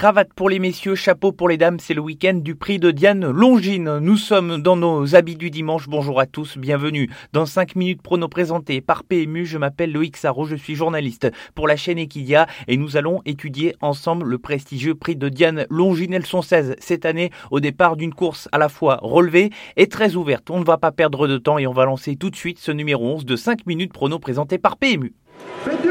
Cravate pour les messieurs, chapeau pour les dames, c'est le week-end du prix de Diane Longine. Nous sommes dans nos habits du dimanche. Bonjour à tous, bienvenue dans 5 minutes prono présenté par PMU. Je m'appelle Loïc Sarro, je suis journaliste pour la chaîne Equidia et nous allons étudier ensemble le prestigieux prix de Diane Longine. Elles sont 16 cette année au départ d'une course à la fois relevée et très ouverte. On ne va pas perdre de temps et on va lancer tout de suite ce numéro 11 de 5 minutes prono présenté par PMU. Faites du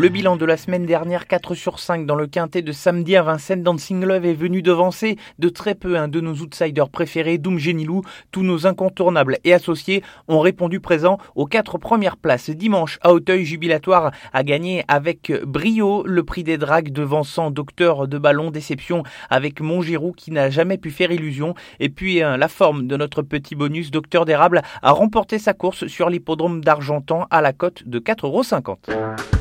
Le bilan de la semaine dernière, 4 sur 5 dans le quintet de samedi à Vincennes Dancing Love est venu devancer de très peu un de nos outsiders préférés, Doom Genilou. Tous nos incontournables et associés ont répondu présent aux quatre premières places. Dimanche, à Auteuil, jubilatoire a gagné avec brio le prix des dragues devançant Docteur de Ballon. Déception avec Montgirou qui n'a jamais pu faire illusion. Et puis la forme de notre petit bonus, Docteur d'érable, a remporté sa course sur l'hippodrome d'Argentan à la cote de 4,50€.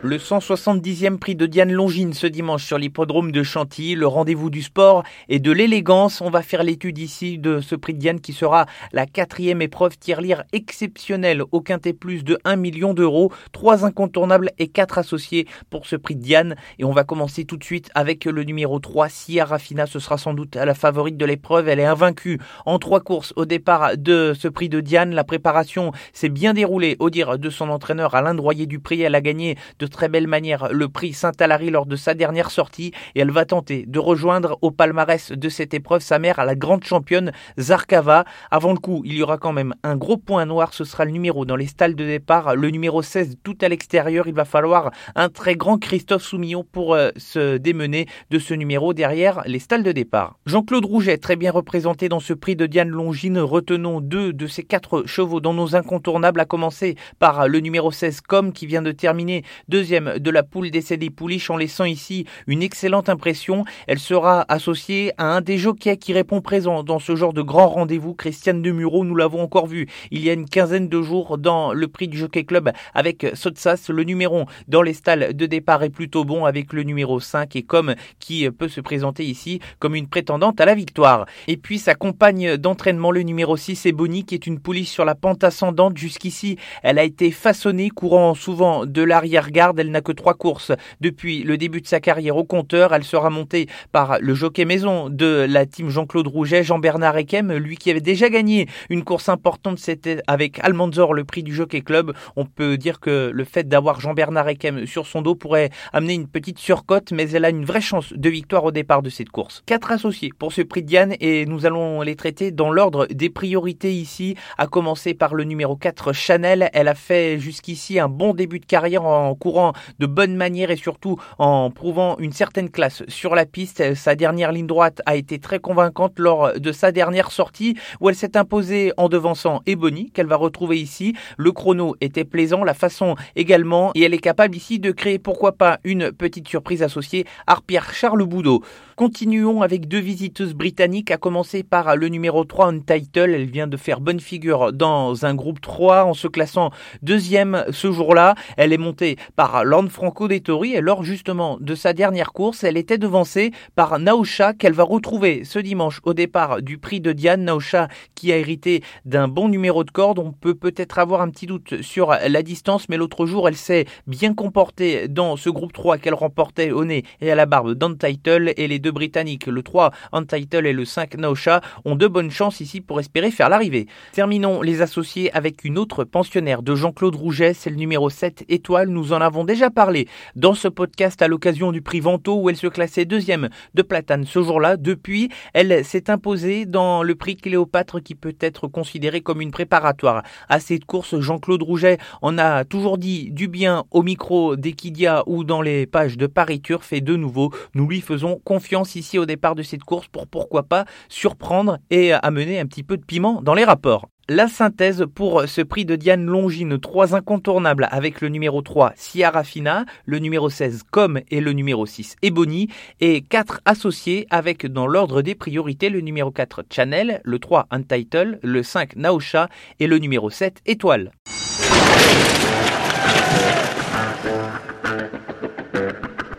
Le 170e prix de Diane Longine ce dimanche sur l'hippodrome de Chantilly, le rendez-vous du sport et de l'élégance. On va faire l'étude ici de ce prix de Diane qui sera la quatrième épreuve tirelire exceptionnelle au quintet plus de 1 million d'euros. Trois incontournables et quatre associés pour ce prix de Diane. Et on va commencer tout de suite avec le numéro 3, Sia Rafina. Ce sera sans doute la favorite de l'épreuve. Elle est invaincue en trois courses au départ de ce prix de Diane. La préparation s'est bien déroulée au dire de son entraîneur Alain Droyer-Dupré. Elle a gagné très belle manière le prix Saint-Alary lors de sa dernière sortie et elle va tenter de rejoindre au palmarès de cette épreuve sa mère à la grande championne Zarkava. Avant le coup, il y aura quand même un gros point noir, ce sera le numéro dans les stalles de départ, le numéro 16 tout à l'extérieur. Il va falloir un très grand Christophe Soumillon pour euh, se démener de ce numéro derrière les stalles de départ. Jean-Claude Rouget, très bien représenté dans ce prix de Diane Longine. Retenons deux de ces quatre chevaux dans nos incontournables, à commencer par le numéro 16 Com qui vient de terminer deuxième de la poule décédée Pouliche en laissant ici une excellente impression. Elle sera associée à un des jockeys qui répond présent dans ce genre de grand rendez-vous, Christiane Demuro. Nous l'avons encore vu il y a une quinzaine de jours dans le prix du Jockey Club avec Sotsas. Le numéro dans les stalles de départ est plutôt bon avec le numéro 5 et comme qui peut se présenter ici comme une prétendante à la victoire. Et puis sa compagne d'entraînement, le numéro 6, est Bonnie, qui est une pouliche sur la pente ascendante. Jusqu'ici, elle a été façonnée, courant souvent de l'arrière-garde. Elle n'a que trois courses depuis le début de sa carrière au compteur. Elle sera montée par le jockey maison de la team Jean-Claude Rouget, Jean-Bernard Ekem, lui qui avait déjà gagné une course importante, c'était avec Almanzor, le prix du Jockey Club. On peut dire que le fait d'avoir Jean-Bernard Ekem sur son dos pourrait amener une petite surcote, mais elle a une vraie chance de victoire au départ de cette course. Quatre associés pour ce prix de Diane et nous allons les traiter dans l'ordre des priorités ici, à commencer par le numéro 4, Chanel. Elle a fait jusqu'ici un bon début de carrière en courant de bonne manière et surtout en prouvant une certaine classe sur la piste. Sa dernière ligne droite a été très convaincante lors de sa dernière sortie où elle s'est imposée en devançant Ebony qu'elle va retrouver ici. Le chrono était plaisant, la façon également et elle est capable ici de créer pourquoi pas une petite surprise associée à Pierre Charles Boudot. Continuons avec deux visiteuses britanniques, à commencer par le numéro 3 Untitled. Elle vient de faire bonne figure dans un groupe 3 en se classant deuxième ce jour-là. Elle est montée par Franco Dettori et lors justement de sa dernière course, elle était devancée par Naosha qu'elle va retrouver ce dimanche au départ du prix de Diane. Naosha qui a hérité d'un bon numéro de corde. On peut peut-être avoir un petit doute sur la distance, mais l'autre jour, elle s'est bien comportée dans ce groupe 3 qu'elle remportait au nez et à la barbe d'Untitled et les deux britanniques, le 3 Untitled et le 5 Naosha, ont de bonnes chances ici pour espérer faire l'arrivée. Terminons les associés avec une autre pensionnaire de Jean-Claude Rouget, c'est le numéro 7 étoile. Nous en avons déjà parlé dans ce podcast à l'occasion du prix Vento où elle se classait deuxième de Platane ce jour-là. Depuis, elle s'est imposée dans le prix Cléopâtre qui peut être considéré comme une préparatoire à cette course. Jean-Claude Rouget en a toujours dit du bien au micro d'Equidia ou dans les pages de Paris Turf et de nouveau, nous lui faisons confiance ici au départ de cette course pour pourquoi pas surprendre et amener un petit peu de piment dans les rapports. La synthèse pour ce prix de Diane Longine, trois incontournables avec le numéro 3 Ciara Fina, le numéro 16 Com et le numéro 6 Ebony et quatre associés avec dans l'ordre des priorités le numéro 4 Channel, le 3 Untitled, le 5 Naosha et le numéro 7 Étoile.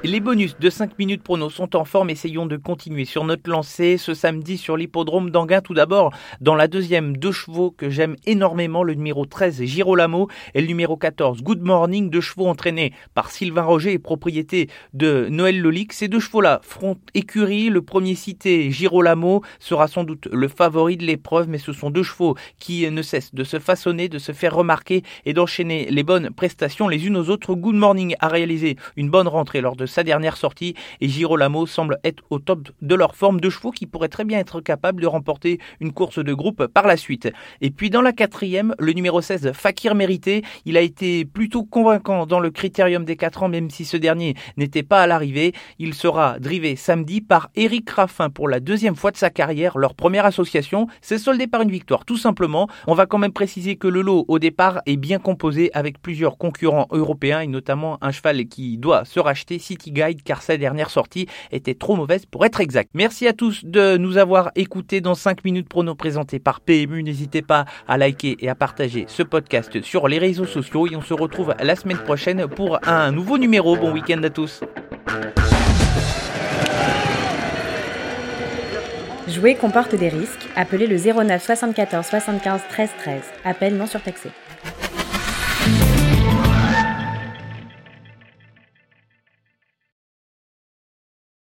Les bonus de 5 minutes prono sont en forme. Essayons de continuer sur notre lancée ce samedi sur l'hippodrome d'Anguin. Tout d'abord, dans la deuxième, deux chevaux que j'aime énormément. Le numéro 13, Girolamo, et le numéro 14, Good Morning. Deux chevaux entraînés par Sylvain Roger et propriété de Noël Lolic. Ces deux chevaux-là feront écurie. Le premier cité, Girolamo, sera sans doute le favori de l'épreuve, mais ce sont deux chevaux qui ne cessent de se façonner, de se faire remarquer et d'enchaîner les bonnes prestations les unes aux autres. Good Morning a réalisé une bonne rentrée lors de sa dernière sortie et Girolamo semble être au top de leur forme de chevaux qui pourraient très bien être capables de remporter une course de groupe par la suite. Et puis dans la quatrième, le numéro 16, Fakir Mérité, il a été plutôt convaincant dans le critérium des 4 ans, même si ce dernier n'était pas à l'arrivée. Il sera drivé samedi par Eric Raffin pour la deuxième fois de sa carrière. Leur première association s'est soldée par une victoire, tout simplement. On va quand même préciser que le lot au départ est bien composé avec plusieurs concurrents européens et notamment un cheval qui doit se racheter, Guide car sa dernière sortie était trop mauvaise pour être exact. Merci à tous de nous avoir écoutés dans 5 minutes prono présentés par PMU. N'hésitez pas à liker et à partager ce podcast sur les réseaux sociaux et on se retrouve la semaine prochaine pour un nouveau numéro. Bon week-end à tous. Jouer comporte des risques. Appelez le 09 74 75 13 13. Appel non surtaxé.